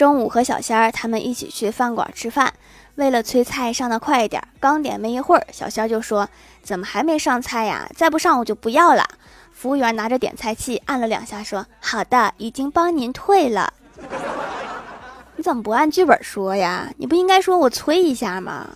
中午和小仙儿他们一起去饭馆吃饭，为了催菜上的快一点，刚点没一会儿，小仙儿就说：「怎么还没上菜呀？再不上我就不要了。」服务员拿着点菜器按了两下，说：「好的，已经帮您退了。」你怎么不按剧本说呀？你不应该说我催一下吗？